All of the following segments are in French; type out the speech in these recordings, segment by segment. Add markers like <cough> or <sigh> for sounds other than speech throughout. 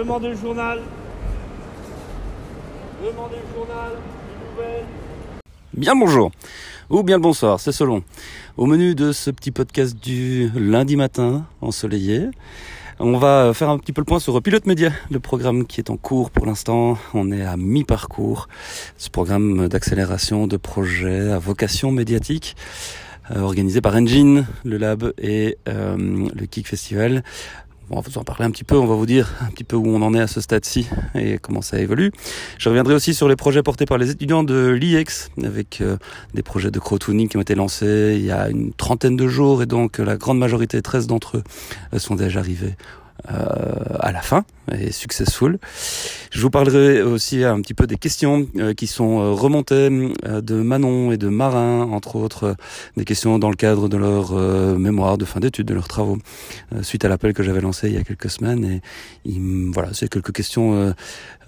Demandez le journal. Demandez le journal. Bien bonjour, ou bien le bonsoir, c'est selon. Au menu de ce petit podcast du lundi matin ensoleillé, on va faire un petit peu le point sur Pilote Média, le programme qui est en cours pour l'instant. On est à mi-parcours. Ce programme d'accélération de projets à vocation médiatique, euh, organisé par Engine, le Lab et euh, le Kick Festival. On va vous en parler un petit peu, on va vous dire un petit peu où on en est à ce stade-ci et comment ça évolue. Je reviendrai aussi sur les projets portés par les étudiants de l'IEX avec euh, des projets de crowdfunding qui ont été lancés il y a une trentaine de jours et donc la grande majorité, 13 d'entre eux, euh, sont déjà arrivés euh, à la fin et successful. Je vous parlerai aussi un petit peu des questions euh, qui sont euh, remontées de Manon et de Marin, entre autres des questions dans le cadre de leur mémoire de fin d'études, de leurs travaux, suite à l'appel que j'avais lancé il y a quelques semaines. Et voilà, c'est quelques questions,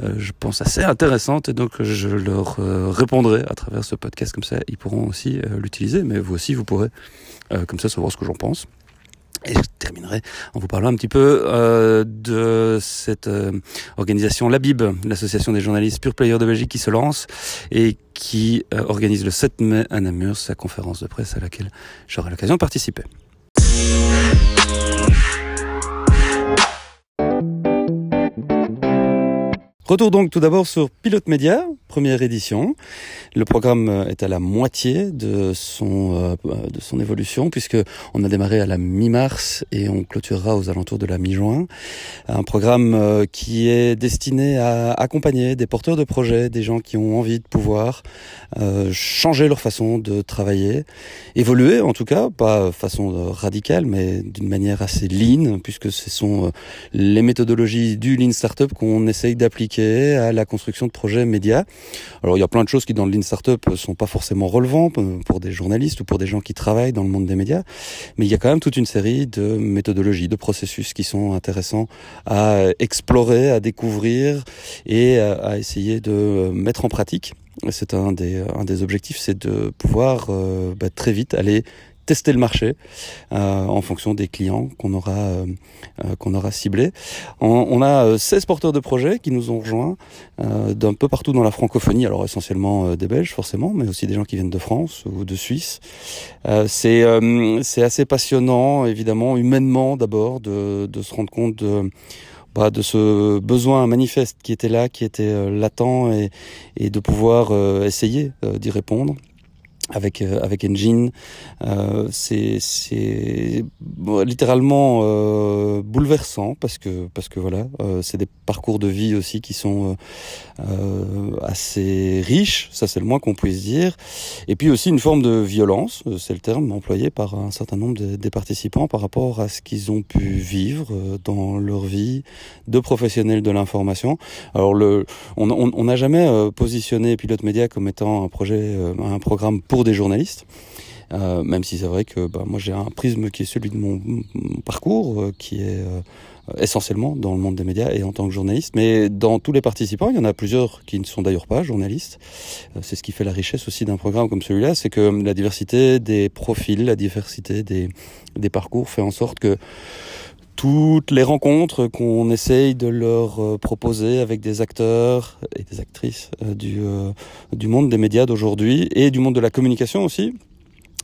je pense, assez intéressantes et donc je leur répondrai à travers ce podcast, comme ça ils pourront aussi l'utiliser, mais vous aussi vous pourrez comme ça savoir ce que j'en pense. Et je terminerai en vous parlant un petit peu euh, de cette euh, organisation Labib, l'association des journalistes pure player de Belgique qui se lance et qui euh, organise le 7 mai à Namur sa conférence de presse à laquelle j'aurai l'occasion de participer. Retour donc tout d'abord sur Pilote Média, première édition. Le programme euh, est à la moitié de son euh, de son évolution puisque on a démarré à la mi-mars et on clôturera aux alentours de la mi-juin. Un programme euh, qui est destiné à accompagner des porteurs de projets, des gens qui ont envie de pouvoir changer leur façon de travailler, évoluer en tout cas, pas façon radicale mais d'une manière assez lean puisque ce sont les méthodologies du lean startup qu'on essaye d'appliquer à la construction de projets médias. Alors il y a plein de choses qui dans le Lean Startup sont pas forcément relevantes pour des journalistes ou pour des gens qui travaillent dans le monde des médias, mais il y a quand même toute une série de méthodologies, de processus qui sont intéressants à explorer, à découvrir et à essayer de mettre en pratique. C'est un des, un des objectifs, c'est de pouvoir euh, bah, très vite aller tester le marché euh, en fonction des clients qu'on aura euh, euh, qu'on aura ciblés. On, on, a 16 porteurs de projets qui nous ont rejoints d'un peu partout dans la francophonie, alors essentiellement des Belges forcément, mais aussi des gens qui viennent de France ou de Suisse. c'est c'est assez passionnant, évidemment, humainement d'abord, de, de se rendre compte de bah, de ce besoin manifeste qui était là, qui était latent, et, et de pouvoir essayer d'y répondre avec euh, avec Engine, euh, c'est c'est littéralement euh, bouleversant parce que parce que voilà, euh, c'est des parcours de vie aussi qui sont euh, assez riches, ça c'est le moins qu'on puisse dire, et puis aussi une forme de violence, c'est le terme employé par un certain nombre de, des participants par rapport à ce qu'ils ont pu vivre dans leur vie de professionnels de l'information. Alors le, on n'a on, on jamais positionné Pilote Média comme étant un projet, un programme pour des journalistes. Euh, même si c'est vrai que bah, moi j'ai un prisme qui est celui de mon, parcours, euh, qui est euh, essentiellement dans le monde des médias et en tant que journaliste. Mais dans tous les participants, il y en a plusieurs qui ne sont d'ailleurs pas journalistes. c'est ce qui fait la richesse aussi d'un programme comme celui-là, c'est que la diversité des profils, la diversité des, des parcours fait en sorte que toutes les rencontres qu'on essaye de leur euh, proposer avec des acteurs et des actrices euh, du, euh, du monde des médias d'aujourd'hui et du monde de la communication aussi,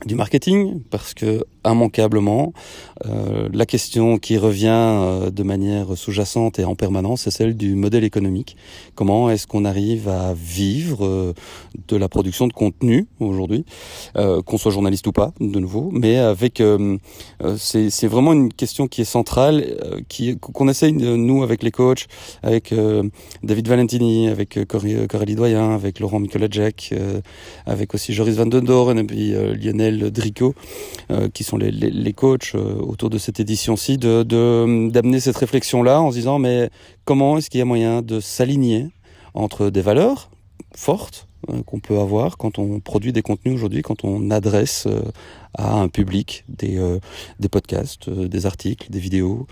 du marketing, parce que immanquablement. Euh, la question qui revient euh, de manière sous-jacente et en permanence, c'est celle du modèle économique. Comment est-ce qu'on arrive à vivre euh, de la production de contenu aujourd'hui, euh, qu'on soit journaliste ou pas, de nouveau, mais avec c'est vraiment une question qui est centrale, qui qu'on essaye nous avec les coachs, avec David Valentini, avec Coralie Doyen, avec Laurent Jack, avec aussi Joris Van den Doren et puis Lionel Drico, qui sont les, coachs euh, autour de cette édition-ci, de d'amener cette réflexion-là en se disant mais comment est-ce qu'il y a moyen de s'aligner entre des valeurs fortes euh, qu'on peut avoir quand on produit des contenus aujourd'hui, quand on adresse euh, à un public des, des podcasts, des articles, des vidéos,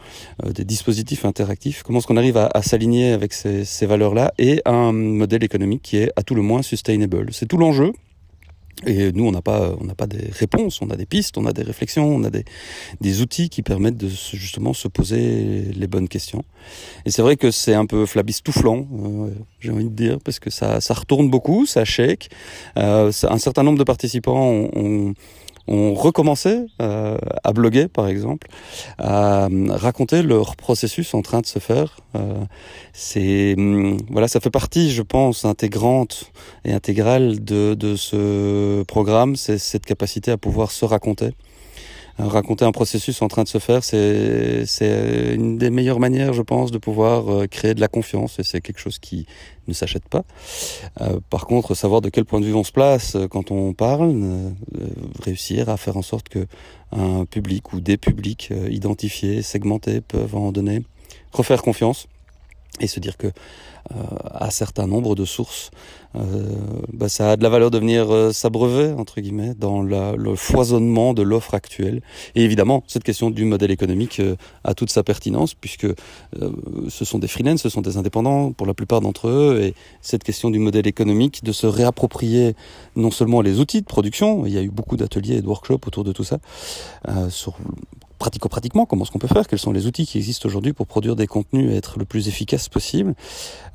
des dispositifs interactifs? Comment est-ce qu'on arrive à, s'aligner avec ces valeurs-là et un modèle économique qui est à tout le moins sustainable? C'est tout l'enjeu Et nous, on n'a pas, on n'a pas des réponses, on a des pistes, on a des réflexions, on a des, des outils qui permettent de justement se poser les bonnes questions. Et c'est vrai que c'est un peu flabistouflant, euh, j'ai envie de dire, parce que ça, ça retourne beaucoup, ça shake. Euh, un certain nombre de participants ont, ont ont recommencé euh, à bloguer, par exemple, à raconter leur processus en train de se faire. Euh, c'est hum, voilà, ça fait partie, je pense, intégrante et intégrale de, de ce programme, c'est cette capacité à pouvoir se raconter raconter un processus en train de se faire, c'est c'est une des meilleures manières, je pense, de pouvoir euh, créer de la confiance. Et c'est quelque chose qui ne s'achète pas. Euh, par contre, savoir de quel point de vue on se place euh, quand on parle, réussir à faire en sorte que un public ou des publics identifiés, segmentés, peuvent en donner, refaire confiance et se dire que euh, à certain nombre de sources, euh, bah, ça a de la valeur de venir euh, s'abreuver entre guillemets dans la, le foisonnement de l'offre actuelle. Et évidemment, cette question du modèle économique a toute sa pertinence puisque ce sont des freelance, ce sont des indépendants pour la plupart d'entre eux, et cette question du modèle économique, de se réapproprier non seulement les outils de production, il y a eu beaucoup d'ateliers et de workshops autour de tout ça, sur pratico-pratiquement, comment est-ce qu'on peut faire, quels sont les outils qui existent aujourd'hui pour produire des contenus et être le plus efficace possible.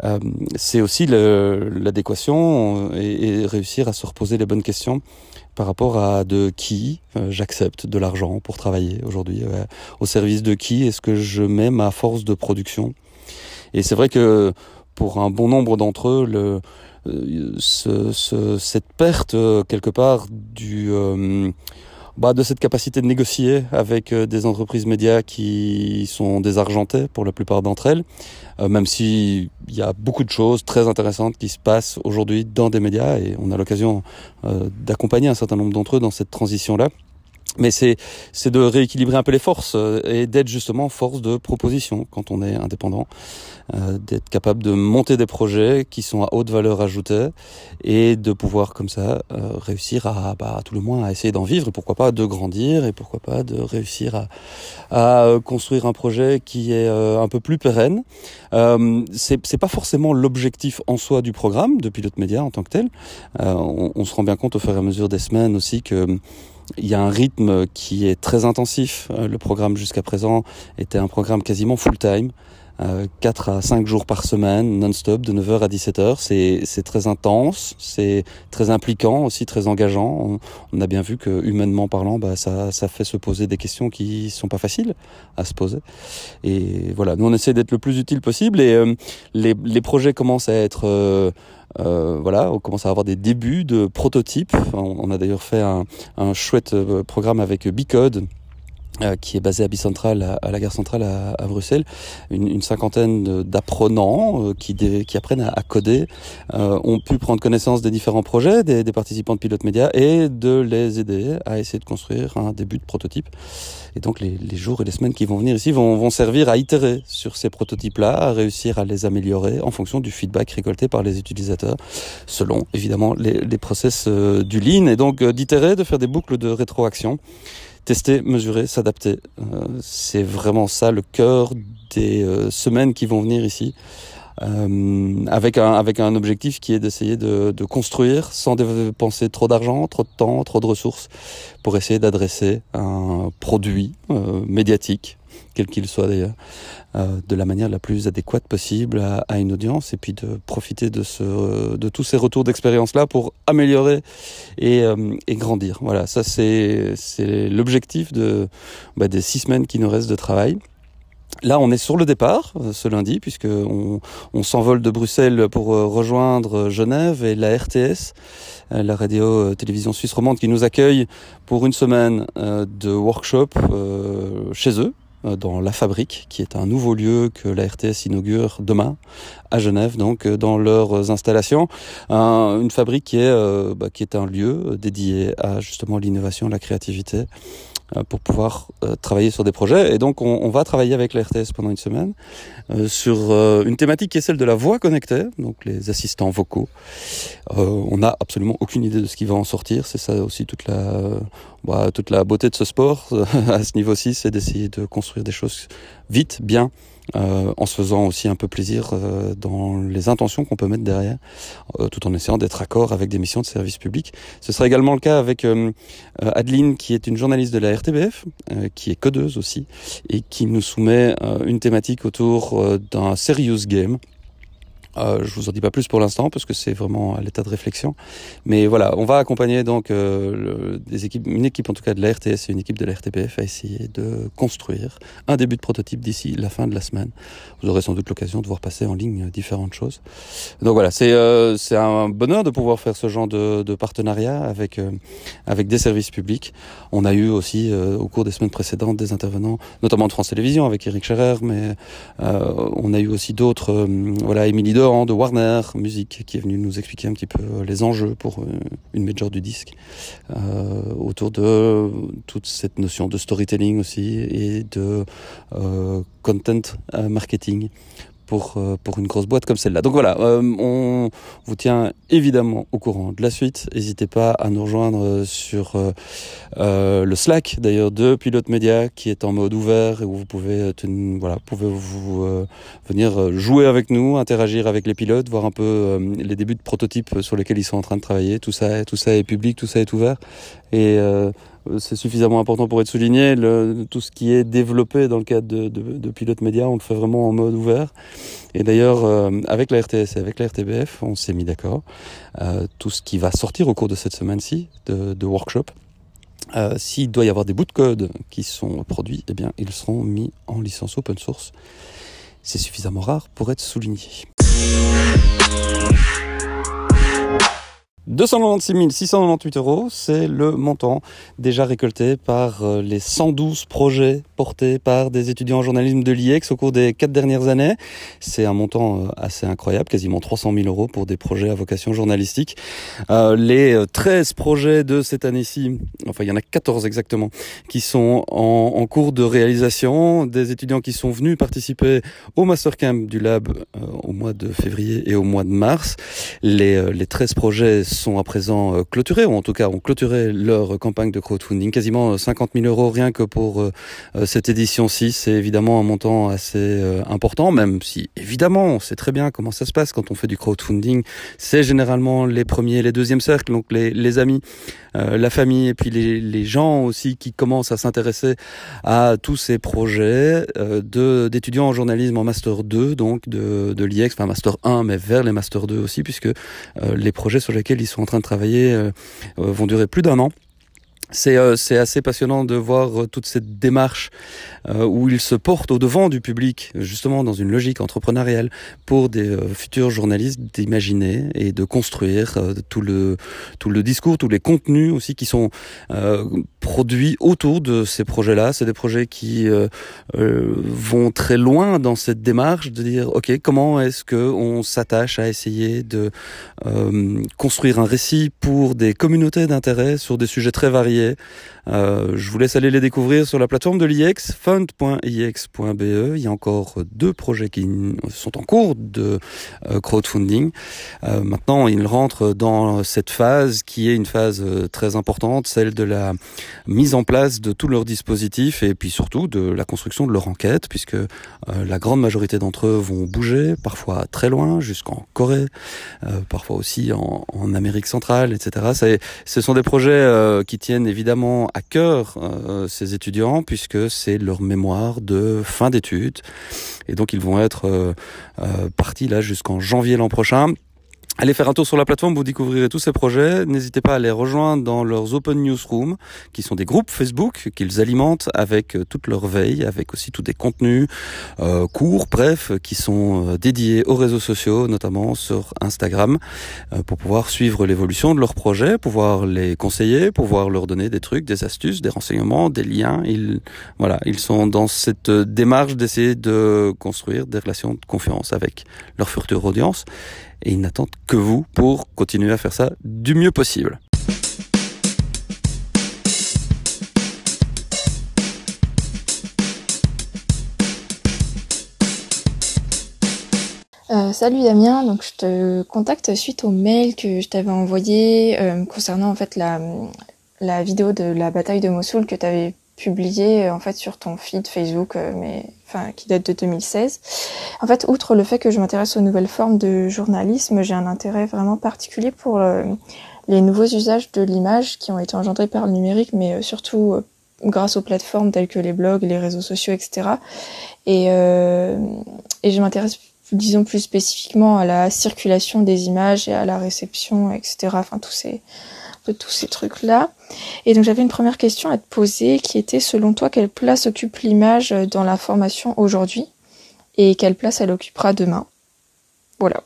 Euh, c'est aussi l'adéquation et, et, réussir à se reposer les bonnes questions par rapport à de qui euh, j'accepte de l'argent pour travailler aujourd'hui, euh, au service de qui est-ce que je mets ma force de production. Et c'est vrai que pour un bon nombre d'entre eux, le, euh, ce, ce, cette perte quelque part du bah, de cette capacité de négocier avec euh, des entreprises médias qui sont désargentées pour la plupart d'entre elles, euh, même s'il y a beaucoup de choses très intéressantes qui se passent aujourd'hui dans des médias et on a l'occasion euh, d'accompagner un certain nombre d'entre eux dans cette transition-là. Mais c'est c'est de rééquilibrer un peu les forces et d'être justement force de proposition quand on est indépendant. Euh, d'être capable de monter des projets qui sont à haute valeur ajoutée et de pouvoir comme ça euh, réussir à, bah, à tout le moins à essayer d'en vivre et pourquoi pas de grandir et pourquoi pas de réussir à, à euh, construire un projet qui est un peu plus pérenne. Euh, c'est pas forcément l'objectif en soi du programme de pilote média en tant que tel. On, on, se rend bien compte au fur et à mesure des semaines aussi que il y a un rythme qui est très intensif. Le programme jusqu'à présent était un programme quasiment full-time. 4 euh, à 5 jours par semaine, non-stop, de 9h à 17h. C'est très intense, c'est très impliquant, aussi très engageant. On, a bien vu que, humainement parlant, bah, ça, ça fait se poser des questions qui sont pas faciles à se poser. Et voilà, nous on essaie d'être le plus utile possible et euh, les, les, projets commencent à être... Euh, euh, voilà, on commence à avoir des débuts de prototypes. On, a d'ailleurs fait un, chouette programme avec Bicode, euh, qui est basé à Bicentral, à, la gare centrale à, Bruxelles, une, cinquantaine d'apprenants euh, qui, apprennent à, coder euh, ont pu prendre connaissance des différents projets des, des, participants de Pilote Média et de les aider à essayer de construire un début de prototype. Et donc les, les jours et les semaines qui vont venir ici vont, vont servir à itérer sur ces prototypes-là, à réussir à les améliorer en fonction du feedback récolté par les utilisateurs, selon évidemment les, les process du Lean, et donc d'itérer, de faire des boucles de rétroaction tester, mesurer, s'adapter. Euh, c'est vraiment ça le cœur des euh, semaines qui vont venir ici. Euh, avec un avec un objectif qui est d'essayer de, de, construire sans dépenser trop d'argent, trop de temps, trop de ressources, pour essayer d'adresser un produit euh, médiatique, quel qu'il soit d'ailleurs, euh, de la manière la plus adéquate possible à, à, une audience, et puis de profiter de ce de tous ces retours d'expérience là pour améliorer et, euh, et grandir. Voilà, ça c'est c'est l'objectif de bah, des six semaines qui nous restent de travail. Là, on est sur le départ euh, ce lundi, puisque on, s'envole de Bruxelles pour euh, rejoindre euh, Genève et la RTS, la radio télévision suisse romande, qui nous accueille pour une semaine de workshop chez eux, dans la fabrique, qui est un nouveau lieu que la RTS inaugure demain à Genève, donc dans leurs installations, une fabrique qui est bah, qui est un lieu dédié à justement l'innovation, la créativité pour pouvoir euh, travailler sur des projets. Et donc, on, on, va travailler avec la RTS pendant une semaine euh, sur euh, une thématique qui est celle de la voix connectée, donc les assistants vocaux. on n'a absolument aucune idée de ce qui va en sortir. C'est ça aussi toute la. Bah, toute la beauté de ce sport <laughs> à ce niveau-ci, c'est d'essayer de construire des choses vite, bien, euh, en se faisant aussi un peu plaisir euh, dans les intentions qu'on peut mettre derrière, euh, tout en essayant d'être accord avec des missions de service public. Ce sera également le cas avec Adeline, qui est une journaliste de la RTBF, qui est codeuse aussi, et qui nous soumet une thématique autour d'un serious game. Euh, je vous en dis pas plus pour l'instant parce que c'est vraiment à l'état de réflexion. Mais voilà, on va accompagner donc euh, des équipes, une équipe en tout cas de la RTS et une équipe de la RTBF à essayer de construire un début de prototype d'ici la fin de la semaine. Vous aurez sans doute l'occasion de voir passer en ligne différentes choses. Donc voilà, c'est euh, c'est un bonheur de pouvoir faire ce genre de, de partenariat avec euh, avec des services publics. On a eu aussi euh, au cours des semaines précédentes des intervenants, notamment de France Télévisions avec Eric Scherer, mais on a eu aussi d'autres. voilà, Émilie de Warner Music qui est venu nous expliquer un petit peu euh, les enjeux pour euh, une major du disque euh, autour de toute cette notion de storytelling aussi et de content marketing pour, euh, pour une grosse boîte comme celle-là. Donc voilà, euh, on vous tient évidemment au courant de la suite. N'hésitez pas à nous rejoindre euh, sur le Slack d'ailleurs de Pilote Média qui est en mode ouvert et où vous pouvez, voilà, pouvez vous venir jouer avec nous, interagir avec les pilotes, voir un peu les débuts de prototypes sur lesquels ils sont en train de travailler. Tout ça, tout ça est public, tout ça est ouvert et euh, c'est suffisamment important pour être souligné. Tout ce qui est développé dans le cadre de, de, de Pilote Média, on le fait vraiment en mode ouvert. Et d'ailleurs, euh, avec la RTS et avec la RTBF, on s'est mis d'accord. Euh, tout ce qui va sortir au cours de cette semaine-ci de, de workshop, euh, s'il doit y avoir des bouts de code qui sont produits, eh bien, ils seront mis en licence open source. C'est suffisamment rare pour être souligné. 296 698 euros, c'est le montant déjà récolté par euh, les 112 projets portés par des étudiants en journalisme de l'IEX au cours des quatre dernières années. C'est un montant euh, assez incroyable, quasiment 300 000 euros pour des projets à vocation journalistique. Euh, les 13 projets de cette année-ci, enfin il y en a 14 exactement, qui sont en, cours de réalisation, des étudiants qui sont venus participer au Mastercamp du Lab au mois de février et au mois de mars. Les, les 13 projets à présent euh, clôturés, ou en tout cas ont clôturé leur campagne de crowdfunding. Quasiment 50 euh, 000 euros rien que pour euh, cette édition-ci. C'est évidemment un montant assez important, même si évidemment on sait très bien comment ça se passe quand on fait du crowdfunding. C'est généralement les premiers les deuxièmes cercles, donc les, les amis, la famille et puis les, les, gens aussi qui commencent à s'intéresser à tous ces projets de d'étudiants en journalisme en master 2, donc de, de l'IEX, enfin master 1, mais vers les master 2 aussi, puisque les projets sur lesquels sont en train de travailler euh, euh, vont durer plus d'un an. C'est euh, assez passionnant de voir toute cette démarche où ils se portent au devant du public, justement dans une logique entrepreneuriale, pour des futurs journalistes d'imaginer et de construire tout le discours, tous les contenus aussi qui sont produits autour de ces projets-là. C'est des projets qui vont très loin dans cette démarche de dire ok comment est-ce que on s'attache à essayer de construire un récit pour des communautés d'intérêt sur des sujets très variés. Euh, je vous laisse aller les découvrir sur la plateforme de l'IEX, fund.iex.be. Il y a encore deux projets qui sont en cours de euh, crowdfunding. Euh, maintenant, ils rentrent dans cette phase qui est une phase euh, très importante, celle de la mise en place de tous leurs dispositifs et puis surtout de la construction de leur enquête, puisque euh, la grande majorité d'entre eux vont bouger, parfois très loin, jusqu'en Corée, parfois aussi en, en, Amérique centrale, etc. Ce sont des projets qui tiennent évidemment à cœur euh, ces étudiants puisque c'est leur mémoire de fin d'études et donc ils vont être euh, euh, partis là jusqu'en janvier l'an prochain Allez faire un tour sur la plateforme, vous découvrirez tous ces projets. N'hésitez pas à les rejoindre dans leurs Open Newsroom, qui sont des groupes Facebook qu'ils alimentent avec euh, toute leur veille, avec aussi tous des contenus euh, courts, bref, qui sont euh, dédiés aux réseaux sociaux, notamment sur Instagram, euh, pour pouvoir suivre l'évolution de leurs projets, pouvoir les conseiller, pouvoir leur donner des trucs, des astuces, des renseignements, des liens. Ils, voilà, ils sont dans cette démarche d'essayer de construire des relations de confiance avec leur future audience et ils n'attendent que vous pour continuer à faire ça du mieux possible. Euh, salut Damien, donc je te contacte suite au mail que je t'avais envoyé euh, concernant en fait la, la vidéo de la bataille de Mossoul que tu avais publiée en fait sur ton feed Facebook, mais enfin qui date de 2016. En fait, outre le fait que je m'intéresse aux nouvelles formes de journalisme, j'ai un intérêt vraiment particulier pour les nouveaux usages de l'image qui ont été engendrés par le numérique, mais surtout grâce aux plateformes telles que les blogs, les réseaux sociaux, etc. Et, euh, et je m'intéresse, disons plus spécifiquement, à la circulation des images et à la réception, etc. Enfin, tous ces, tous ces trucs-là. Et donc, j'avais une première question à te poser qui était, selon toi, quelle place occupe l'image dans l'information aujourd'hui et quelle place elle occupera demain? Voilà.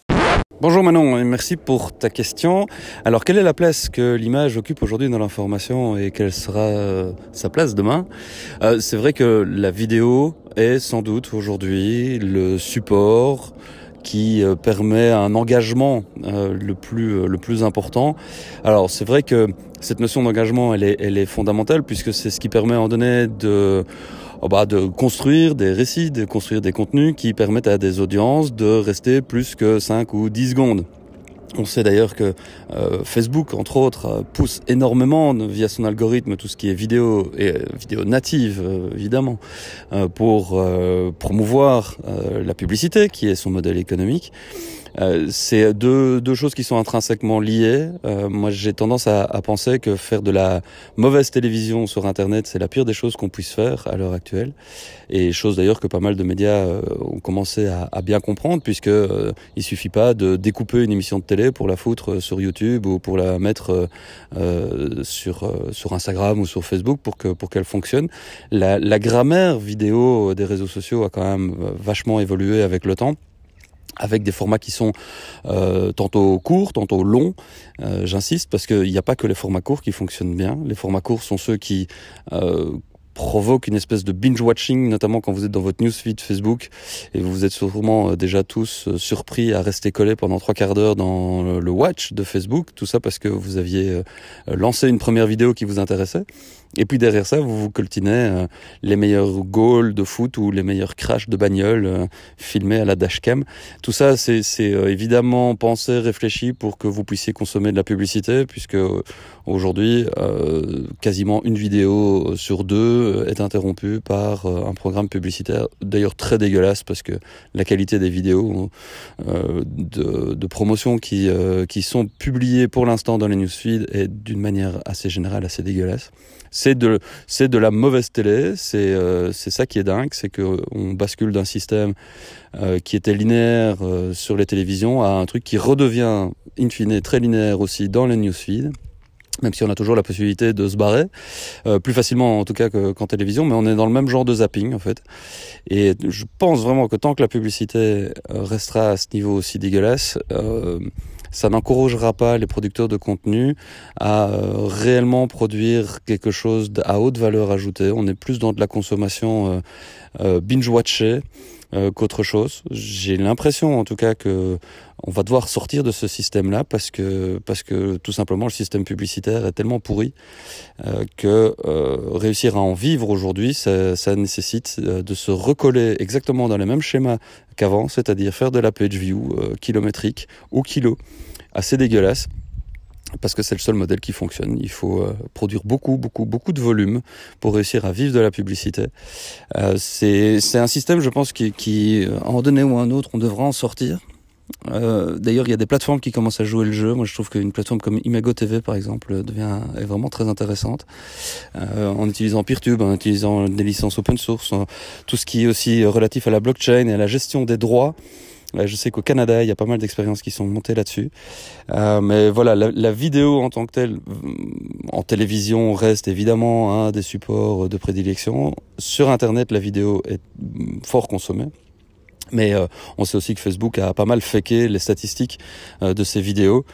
Bonjour Manon, et merci pour ta question. Alors, quelle est la place que l'image occupe aujourd'hui dans l'information et quelle sera euh, sa place demain? Euh, C'est vrai que la vidéo est sans doute aujourd'hui le support qui euh, permet un engagement le plus le plus important. Alors c'est vrai que cette notion d'engagement elle est elle est fondamentale puisque c'est ce qui permet en donner de Oh bah, de construire des récits, de construire des contenus qui permettent à des audiences de rester plus que 5 ou 10 secondes. On sait d'ailleurs que euh, Facebook, entre autres, euh, pousse énormément via son algorithme tout ce qui est vidéo et euh, vidéo native, évidemment, pour promouvoir la publicité, qui est son modèle économique. Euh, c'est deux, deux choses qui sont intrinsèquement liées. Euh, moi, j'ai tendance à, à, penser que faire de la mauvaise télévision sur Internet, c'est la pire des choses qu'on puisse faire à l'heure actuelle. Et chose d'ailleurs que pas mal de médias euh, ont commencé à, à, bien comprendre, puisque euh, il suffit pas de découper une émission de télé pour la foutre sur YouTube ou pour la mettre sur sur Instagram ou sur Facebook pour que pour qu'elle fonctionne. La, la grammaire vidéo des réseaux sociaux a quand même vachement évolué avec le temps avec des formats qui sont euh, tantôt courts, tantôt longs. Euh, j'insiste parce qu'il n'y a pas que les formats courts qui fonctionnent bien. Les formats courts sont ceux qui euh, provoquent une espèce de binge-watching, notamment quand vous êtes dans votre newsfeed Facebook et vous êtes sûrement déjà tous surpris à rester collés pendant trois quarts d'heure dans le watch de Facebook. Tout ça parce que vous aviez lancé une première vidéo qui vous intéressait. Et puis derrière ça, vous vous coltinez euh, les meilleurs goals de foot ou les meilleurs crashs de bagnole euh, filmés à la dashcam. Tout ça, c'est euh, évidemment pensé, réfléchi pour que vous puissiez consommer de la publicité, puisque aujourd'hui, quasiment une vidéo sur deux est interrompue par un programme publicitaire, d'ailleurs très dégueulasse, parce que la qualité des vidéos de, de, promotion qui, qui sont publiées pour l'instant dans les newsfeeds est d'une manière assez générale assez dégueulasse c'est de la mauvaise télé. C'est euh, c'est ça qui est dingue, c'est que on bascule d'un système euh, qui était linéaire euh, sur les télévisions à un truc qui redevient in fine très linéaire aussi dans les newsfeeds même si on a toujours la possibilité de se barrer, euh, plus facilement en tout cas qu'en télévision, mais on est dans le même genre de zapping en fait. Et je pense vraiment que tant que la publicité restera à ce niveau aussi dégueulasse, euh, ça n'encouragera pas les producteurs de contenu à euh, réellement produire quelque chose à haute valeur ajoutée. On est plus dans de la consommation euh, euh, qu'autre chose. J'ai l'impression, en tout cas, que on va devoir sortir de ce système-là parce que parce que tout simplement le système publicitaire est tellement pourri que réussir à en vivre aujourd'hui, ça, ça, nécessite de se recoller exactement dans les mêmes schémas qu'avant, c'est-à-dire faire de la page view kilométrique ou kilo assez dégueulasse parce que c'est le seul modèle qui fonctionne. Il faut euh, produire beaucoup, beaucoup, beaucoup de volume pour réussir à vivre de la publicité. Euh, c'est un système, je pense, qui, qui, à un donné ou un autre, on devra en sortir. Euh, D'ailleurs, il y a des plateformes qui commencent à jouer le jeu. Moi, je trouve qu'une plateforme comme Imago TV, par exemple, devient est vraiment très intéressante euh, en utilisant PeerTube, en utilisant des licences open source, tout ce qui est aussi relatif à la blockchain et à la gestion des droits. Je sais qu'au Canada, il y a pas mal d'expériences qui sont montées là-dessus. Euh, mais voilà, la, la, vidéo en tant que telle, en télévision, reste évidemment un des supports de prédilection. Sur Internet, la vidéo est fort consommée. Mais euh, on sait aussi que Facebook a pas mal faké les statistiques euh, de ces vidéos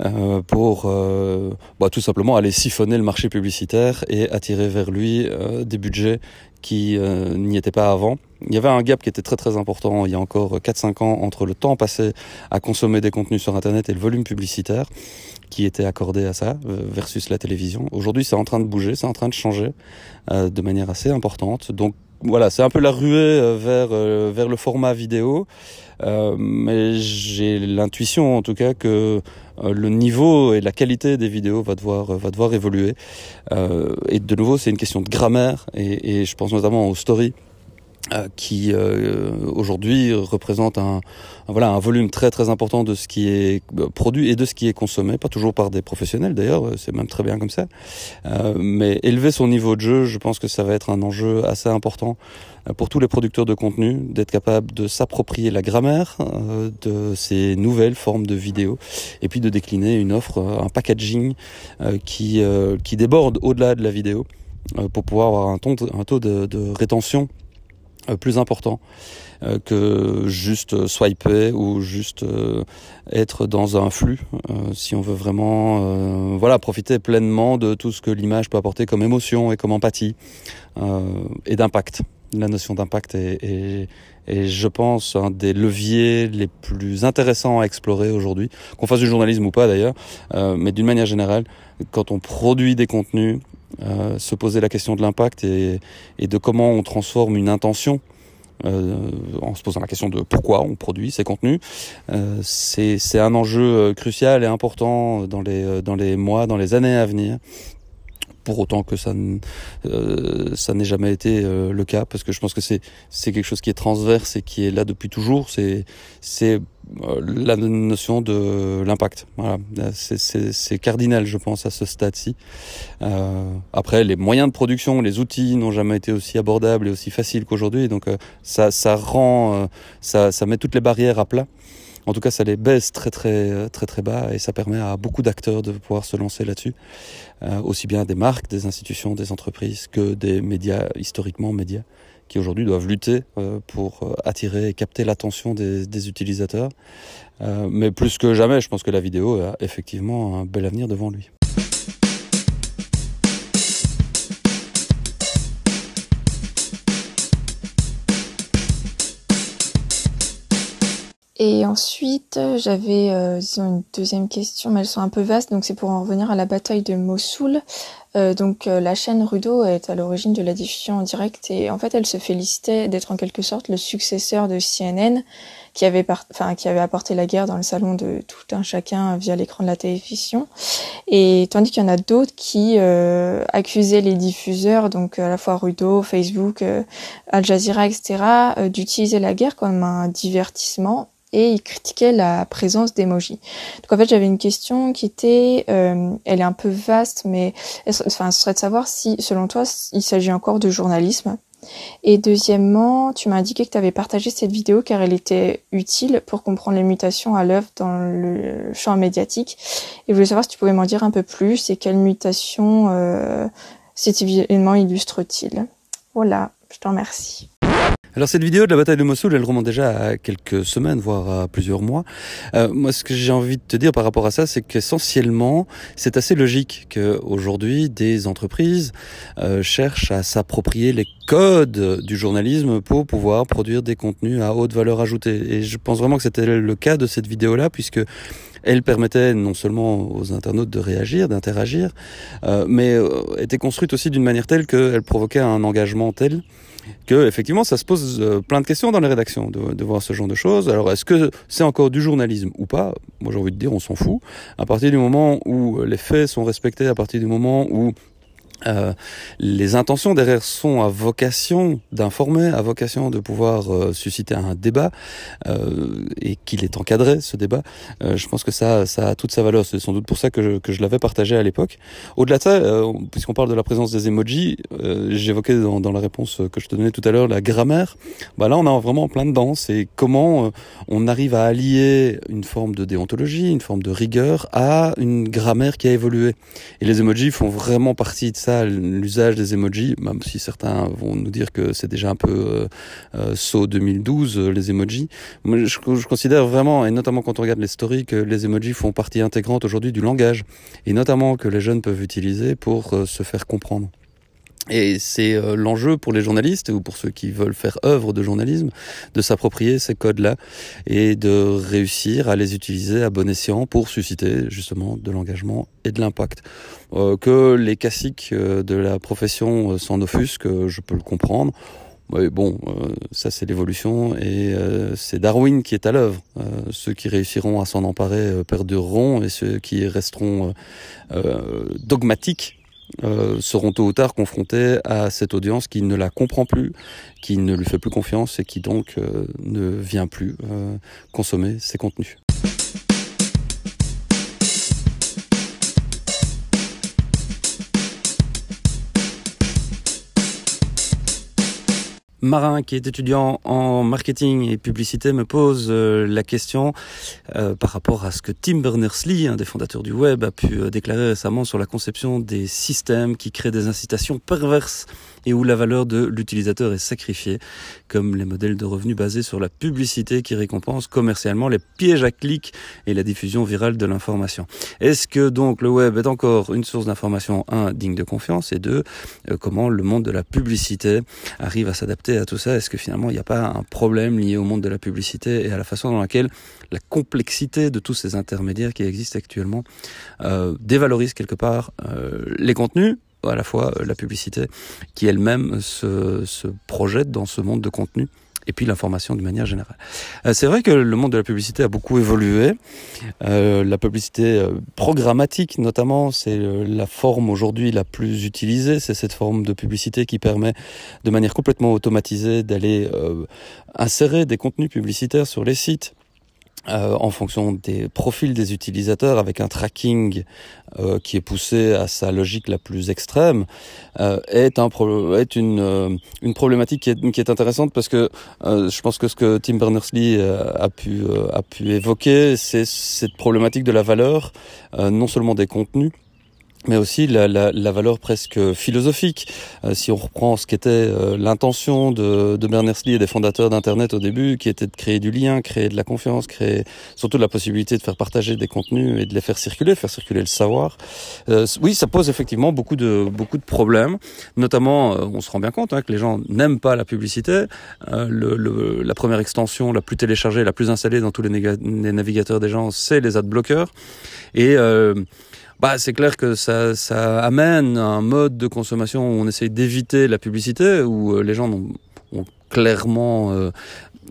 euh, pour euh, bah, tout simplement aller siphonner le marché publicitaire et attirer vers lui des budgets qui n'y étaient pas avant. Il y avait un gap qui était très très important il y a encore 4-5 ans entre le temps passé à consommer des contenus sur Internet et le volume publicitaire qui était accordé à ça versus la télévision. Aujourd'hui c'est en train de bouger, c'est en train de changer de manière assez importante. Donc voilà, c'est un peu la ruée vers vers le format vidéo. mais j'ai l'intuition en tout cas que le niveau et la qualité des vidéos va devoir va devoir évoluer. et de nouveau, c'est une question de grammaire et, et je pense notamment aux stories euh, qui euh, aujourd'hui représente un, voilà un volume très très important de ce qui est euh, produit et de ce qui est consommé, pas toujours par des professionnels d'ailleurs, c'est même très bien comme ça. mais élever son niveau de jeu, je pense que ça va être un enjeu assez important pour tous les producteurs de contenu, d'être capable de s'approprier la grammaire de ces nouvelles formes de vidéos et puis de décliner une offre, un packaging qui qui déborde au-delà de la vidéo pour pouvoir avoir un, taux de, rétention euh, plus important euh, que juste swiper ou juste euh, être dans un flux si on veut vraiment voilà profiter pleinement de tout ce que l'image peut apporter comme émotion et comme empathie et d'impact. La notion d'impact est, est, je pense, un des leviers les plus intéressants à explorer aujourd'hui, qu'on fasse du journalisme ou pas d'ailleurs, mais d'une manière générale, quand on produit des contenus, euh, se poser la question de l'impact et, et, de comment on transforme une intention euh, en se posant la question de pourquoi on produit ces contenus. Euh, c'est un enjeu euh, crucial et important dans les, dans les mois, dans les années à venir pour autant que ça euh, ça n'ait jamais été euh, le cas parce que je pense que c'est quelque chose qui est transverse et qui est là depuis toujours. C'est euh, la notion de l'impact. Voilà. C'est cardinal je pense à ce stade-ci. Après les moyens de production les outils n'ont jamais été aussi abordables et aussi faciles qu'aujourd'hui. Donc ça ça rend ça ça met toutes les barrières à plat en tout cas, ça les baisse très très très très bas et ça permet à beaucoup d'acteurs de pouvoir se lancer là-dessus, euh, aussi bien des marques, des institutions, des entreprises que des médias historiquement médias qui aujourd'hui doivent lutter euh, pour euh, attirer et capter l'attention des, des, utilisateurs. mais plus que jamais, je pense que la vidéo a effectivement un bel avenir devant lui. Et ensuite, j'avais euh, une deuxième question, mais elles sont un peu vastes, donc c'est pour en revenir à la bataille de Mossoul. Euh, donc euh, la chaîne Rudo est à l'origine de la diffusion en direct et en fait elle se félicitait d'être en quelque sorte le successeur de CNN qui avait, enfin, qui avait apporté la guerre dans le salon de tout un chacun via l'écran de la télévision. Et tandis qu'il y en a d'autres qui euh, accusaient les diffuseurs, donc à la fois Rudo, Facebook, Al Jazeera, etc., d'utiliser la guerre comme un divertissement et il critiquait la présence d'emoji. Donc en fait j'avais une question qui était, euh, elle est un peu vaste, mais enfin ce serait de savoir si selon toi il s'agit encore de journalisme? Et deuxièmement, tu m'as indiqué que tu avais partagé cette vidéo car elle était utile pour comprendre les mutations à l'œuvre dans le champ médiatique. Et je voulais savoir si tu pouvais m'en dire un peu plus et quelles mutations euh, cet événement illustre-t-il? Voilà, je t'en remercie. Alors cette vidéo de la bataille de Mossoul, elle remonte déjà à quelques semaines, voire à plusieurs mois. Euh, moi, ce que j'ai envie de te dire par rapport à ça, c'est qu'essentiellement, c'est assez logique qu'aujourd'hui, des entreprises euh, cherchent à s'approprier les codes du journalisme pour pouvoir produire des contenus à haute valeur ajoutée. Et je pense vraiment que c'était le cas de cette vidéo-là, puisque elle permettait non seulement aux internautes de réagir, d'interagir, euh, mais euh, était construite aussi d'une manière telle qu'elle provoquait un engagement tel que effectivement ça se pose euh, plein de questions dans les rédactions de, de voir ce genre de choses. Alors est-ce que c'est encore du journalisme ou pas? Moi j'ai envie de dire on s'en fout. À partir du moment où les faits sont respectés, à partir du moment où euh, les intentions derrière sont à vocation d'informer, à vocation de pouvoir euh, susciter un débat euh, et qu'il est encadré ce débat. Euh, je pense que ça, ça a toute sa valeur. C'est sans doute pour ça que je, que je l'avais partagé à l'époque. Au-delà de ça, puisqu'on parle de la présence des emojis, j'évoquais dans, dans, la réponse que je te donnais tout à l'heure la grammaire. Bah là, on a vraiment plein dedans. C'est comment on arrive à allier une forme de déontologie, une forme de rigueur à une grammaire qui a évolué. Et les emojis font vraiment partie de ça l'usage des emojis, même si certains vont nous dire que c'est déjà un peu euh, euh saut 2012, euh, les emojis. Moi, je, je, considère vraiment, et notamment quand on regarde les stories, que les emojis font partie intégrante aujourd'hui du langage, et notamment que les jeunes peuvent utiliser pour euh, se faire comprendre. Et c'est euh, l'enjeu pour les journalistes ou pour ceux qui veulent faire œuvre de journalisme de s'approprier ces codes-là et de réussir à les utiliser à bon escient pour susciter justement de l'engagement et de l'impact. Euh, que les classiques euh, de la profession s'en offusquent, je peux le comprendre. Ouais, bon, euh, ça c'est l'évolution et euh, c'est Darwin qui est à l'œuvre. Euh, ceux qui réussiront à s'en emparer perdureront et ceux qui resteront dogmatiques seront tôt ou tard confrontés à cette audience qui ne la comprend plus, qui ne lui fait plus confiance et qui donc ne vient plus consommer ses contenus. Marin, qui est étudiant en marketing et publicité, me pose euh, la question euh, par rapport à ce que Tim Berners-Lee, un des fondateurs du web, a pu euh, déclarer récemment sur la conception des systèmes qui créent des incitations perverses et où la valeur de l'utilisateur est sacrifiée, comme les modèles de revenus basés sur la publicité qui récompensent commercialement les pièges à clics et la diffusion virale de l'information. Est-ce que donc le web est encore une source d'information, un, digne de confiance, et deux, euh, comment le monde de la publicité arrive à s'adapter à tout ça? Est-ce que finalement il n'y a pas un problème lié au monde de la publicité et à la façon dans laquelle la complexité de tous ces intermédiaires qui existent actuellement euh, dévalorise quelque part euh, les contenus? À la fois euh, la publicité qui elle-même se, se projette dans ce monde de contenu et puis l'information de manière générale. Euh, c'est vrai que le monde de la publicité a beaucoup évolué. Euh, la publicité euh, programmatique, notamment, c'est la forme aujourd'hui la plus utilisée. C'est cette forme de publicité qui permet, de manière complètement automatisée, d'aller insérer des contenus publicitaires sur les sites euh, en fonction des profils des utilisateurs avec un tracking euh, qui est poussé à sa logique la plus extrême euh, est, un est une, une problématique qui est, intéressante parce que je pense que ce que Tim Berners-Lee a pu, a pu évoquer c'est cette problématique de la valeur non seulement des contenus mais aussi la, la, la, valeur presque philosophique. Euh, si on reprend ce qu'était euh, l'intention de, de Berners-Lee et des fondateurs d'Internet au début, qui était de créer du lien, créer de la confiance, créer surtout la possibilité de faire partager des contenus et de les faire circuler, faire circuler le savoir. Euh, oui, ça pose effectivement beaucoup de beaucoup de problèmes. Notamment, on se rend bien compte hein, que les gens n'aiment pas la publicité. Le, le, la première extension, la plus téléchargée, la plus installée dans tous les, les navigateurs des gens, c'est les adblockers. Et bah, c'est clair que ça, ça amène un mode de consommation où on essaye d'éviter la publicité, où euh, les gens ont, ont clairement euh,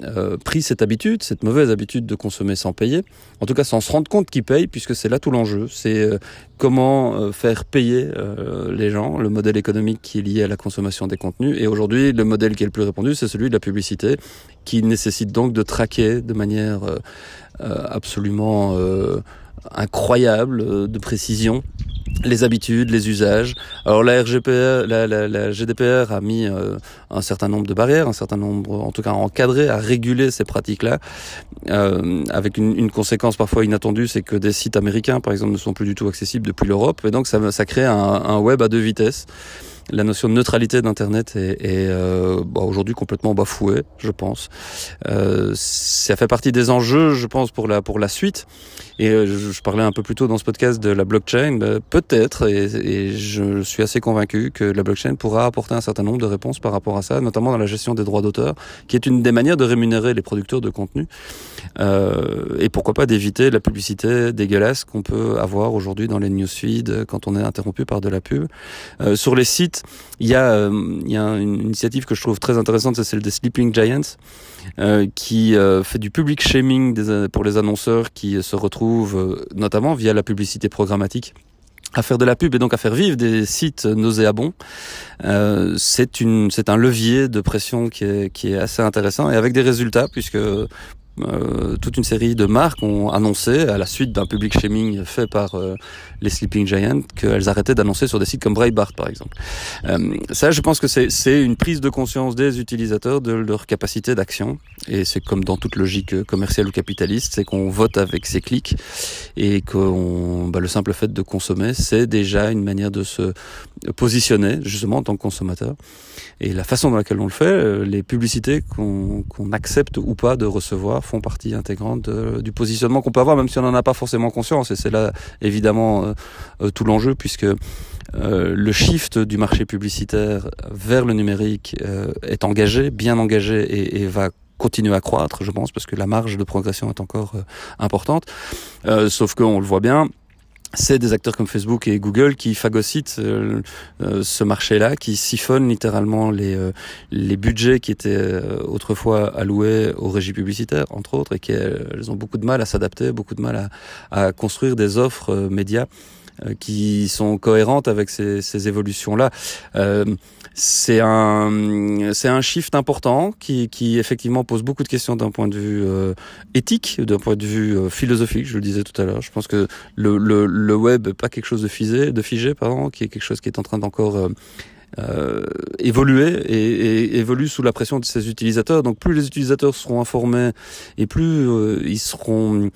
euh, pris cette habitude, cette mauvaise habitude de consommer sans payer. En tout cas, sans se rendre compte qu'ils payent, puisque c'est là tout l'enjeu. C'est euh, comment euh, faire payer les gens, le modèle économique qui est lié à la consommation des contenus. Et aujourd'hui, le modèle qui est le plus répandu, c'est celui de la publicité, qui nécessite donc de traquer de manière absolument incroyable euh, de précision. Les habitudes, les usages. Alors la RGPR, la, la, la GDPR a mis euh, un certain nombre de barrières, un certain nombre, en tout cas encadré, à réguler ces pratiques-là, euh, avec une, une, conséquence parfois inattendue, c'est que des sites américains, par exemple, ne sont plus du tout accessibles depuis l'Europe, et donc ça, ça crée un, un web à deux vitesses la notion de neutralité d'Internet est, est euh, bah, aujourd'hui complètement bafouée, je pense. Euh, ça fait partie des enjeux, je pense, pour la pour la suite. Et euh, je, parlais un peu plus tôt dans ce podcast de la blockchain. Bah, peut-être, et, et, je suis assez convaincu que la blockchain pourra apporter un certain nombre de réponses par rapport à ça, notamment dans la gestion des droits d'auteur, qui est une des manières de rémunérer les producteurs de contenu. Euh, et pourquoi pas d'éviter la publicité dégueulasse qu'on peut avoir aujourd'hui dans les newsfeeds quand on est interrompu par de la pub. Euh, sur les sites il y a, euh, il y a une initiative que je trouve très intéressante, c'est celle des Sleeping Giants, qui fait du public shaming pour les annonceurs qui se retrouvent, notamment via la publicité programmatique à faire de la pub et donc à faire vivre des sites nauséabonds, c'est un levier de pression qui est assez intéressant et avec des résultats puisque toute une série de marques ont annoncé, à la suite d'un public shaming fait par euh, les Sleeping Giants, qu'elles arrêtaient d'annoncer sur des sites comme Breitbart, par exemple. Euh, ça, je pense que c'est une prise de conscience des utilisateurs de leur capacité d'action. Et c'est comme dans toute logique commerciale ou capitaliste, c'est qu'on vote avec ses clics et que bah, le simple fait de consommer, c'est déjà une manière de se positionner, justement, en tant que consommateur. Et la façon dans laquelle on le fait, les publicités qu'on accepte ou pas de recevoir font partie intégrante du positionnement qu'on peut avoir, même si on n'en a pas forcément conscience. Et c'est là, évidemment, euh, euh, tout l'enjeu, puisque euh, le shift du marché publicitaire vers le numérique est engagé, bien engagé, et, et va continuer à croître, je pense, parce que la marge de progression est encore importante. sauf qu'on le voit bien, c'est des acteurs comme Facebook et Google qui phagocytent euh, euh, ce marché-là, qui siphonnent littéralement les, euh, les budgets qui étaient autrefois alloués aux régies publicitaires, entre autres, et qu'elles ont beaucoup de mal à s'adapter, beaucoup de mal à, à construire des offres médias qui sont cohérentes avec ces, ces évolutions-là. C'est un c'est un shift important qui, qui effectivement pose beaucoup de questions d'un point de vue euh, éthique, d'un point de vue euh, philosophique. Je le disais tout à l'heure. Je pense que le, le, le web n'est pas quelque chose de figé, de figé pardon, qui est quelque chose qui est en train d'encore euh, euh, évoluer et, et, évolue sous la pression de ses utilisateurs. Donc plus les utilisateurs seront informés et plus euh, ils seront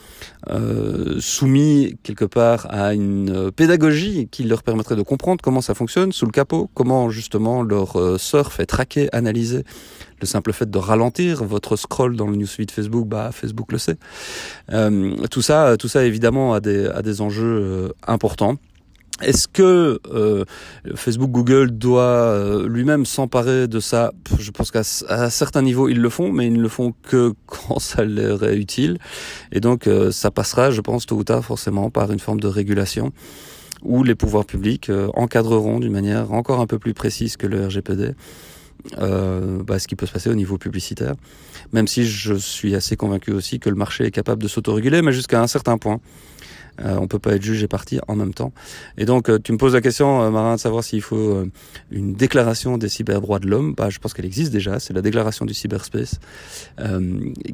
euh, soumis quelque part à une pédagogie qui leur permettrait de comprendre comment ça fonctionne sous le capot, comment justement leur euh, surf est traqué, analysé. Le simple fait de ralentir votre scroll dans le newsfeed Facebook, bah Facebook le sait. Euh, tout ça, tout ça évidemment a des, a des enjeux importants. Est-ce que euh, Facebook, Google doit euh, lui-même s'emparer de ça? Je pense qu'à certains niveaux, ils le font, mais ils ne le font que <laughs> quand ça leur est utile. Et donc, euh, ça passera, je pense, tôt ou tard, forcément, par une forme de régulation où les pouvoirs publics encadreront d'une manière encore un peu plus précise que le RGPD bah, ce qui peut se passer au niveau publicitaire. Même si je suis assez convaincu aussi que le marché est capable de s'autoréguler, mais jusqu'à un certain point. Euh, on peut pas être juge et parti en même temps. Et donc, euh, tu me poses la question, euh, Marin, de savoir s'il faut euh, une déclaration des cyberdroits de l'homme. Bah, je pense qu'elle existe déjà. C'est la déclaration du cyberspace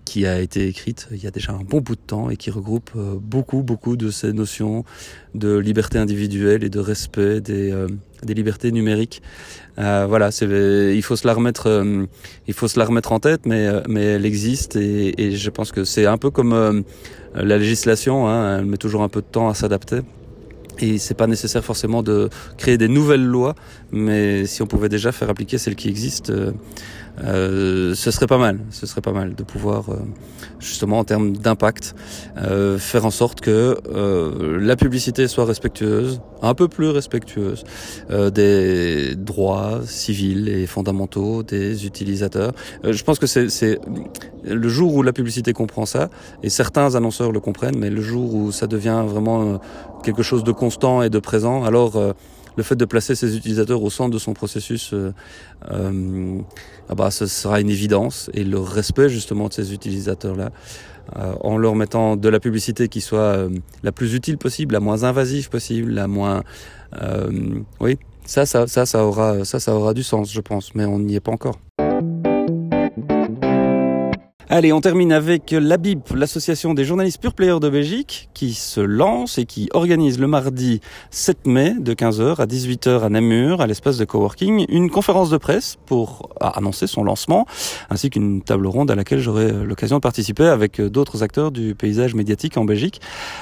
qui a été écrite il y a déjà un bon bout de temps et qui regroupe beaucoup, beaucoup de ces notions de liberté individuelle et de respect des, des libertés numériques. voilà, c'est, il faut se la remettre, il faut se la remettre en tête, mais, mais elle existe et, et je pense que c'est un peu comme la législation, hein, elle met toujours un peu de temps à s'adapter. Et c'est pas nécessaire forcément de créer des nouvelles lois, mais si on pouvait déjà faire appliquer celles qui existent, euh, euh, ce serait pas mal. Ce serait pas mal de pouvoir, euh, justement, en termes d'impact, euh, faire en sorte que la publicité soit respectueuse, un peu plus respectueuse des droits civils et fondamentaux des utilisateurs. je pense que c'est le jour où la publicité comprend ça, et certains annonceurs le comprennent, mais le jour où ça devient vraiment quelque chose de constant et de présent, alors le fait de placer ses utilisateurs au centre de son processus, euh, euh, ah bah, ce sera une évidence. Et le respect justement de ces utilisateurs-là, euh, en leur mettant de la publicité qui soit la plus utile possible, la moins invasive possible, la moins... Oui, ça, ça, ça, ça, aura, ça, ça aura du sens, je pense, mais on n'y est pas encore. Allez, on termine avec l'ABIP, l'association des journalistes pure players de Belgique, qui se lance et qui organise le mardi 7 mai de 15h à 18h à Namur, à l'espace de coworking, une conférence de presse pour annoncer son lancement, ainsi qu'une table ronde à laquelle j'aurai l'occasion de participer avec d'autres acteurs du paysage médiatique en Belgique.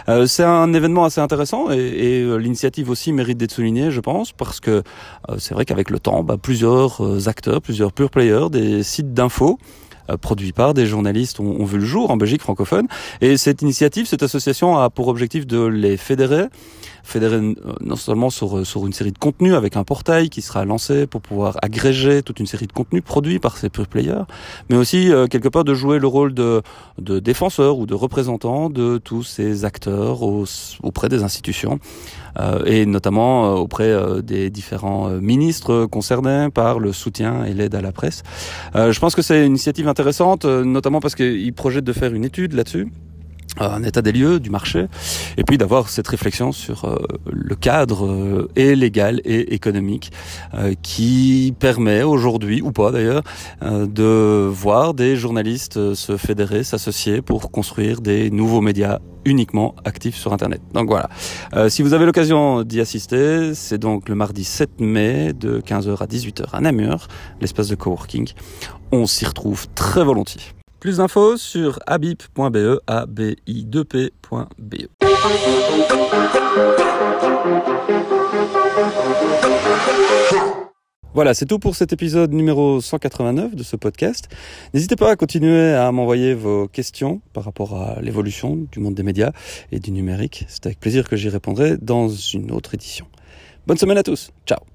Euh, c'est un événement assez intéressant et, euh, l'initiative aussi mérite d'être soulignée, je pense, parce que euh, c'est vrai qu'avec le temps, bah, plusieurs euh, acteurs, plusieurs pure players, des sites d'infos, euh, produit par des journalistes ont, ont, vu le jour en Belgique francophone. Et cette initiative, cette association a pour objectif de les fédérer, euh, non seulement sur, sur une série de contenus avec un portail qui sera lancé pour pouvoir agréger toute une série de contenus produits par ces players, mais aussi euh, quelque part de jouer le rôle de, de défenseur ou de représentant de tous ces acteurs au, auprès des institutions euh, et notamment euh, auprès euh, des différents ministres concernés par le soutien et l'aide à la presse. je pense que c'est une initiative intéressante, notamment parce qu'ils projettent de faire une étude là-dessus un état des lieux du marché et puis d'avoir cette réflexion sur euh, le cadre euh, et légal et économique euh, qui permet aujourd'hui ou pas d'ailleurs de voir des journalistes se fédérer, s'associer pour construire des nouveaux médias uniquement actifs sur internet. Donc voilà. si vous avez l'occasion d'y assister, c'est donc le mardi 7 mai de 15h à 18h à Namur, l'espace de coworking. On s'y retrouve très volontiers. Plus d'infos sur abip.be, abi2p.be. Voilà, c'est tout pour cet épisode numéro 189 de ce podcast. N'hésitez pas à continuer à m'envoyer vos questions par rapport à l'évolution du monde des médias et du numérique. C'est avec plaisir que j'y répondrai dans une autre édition. Bonne semaine à tous. Ciao.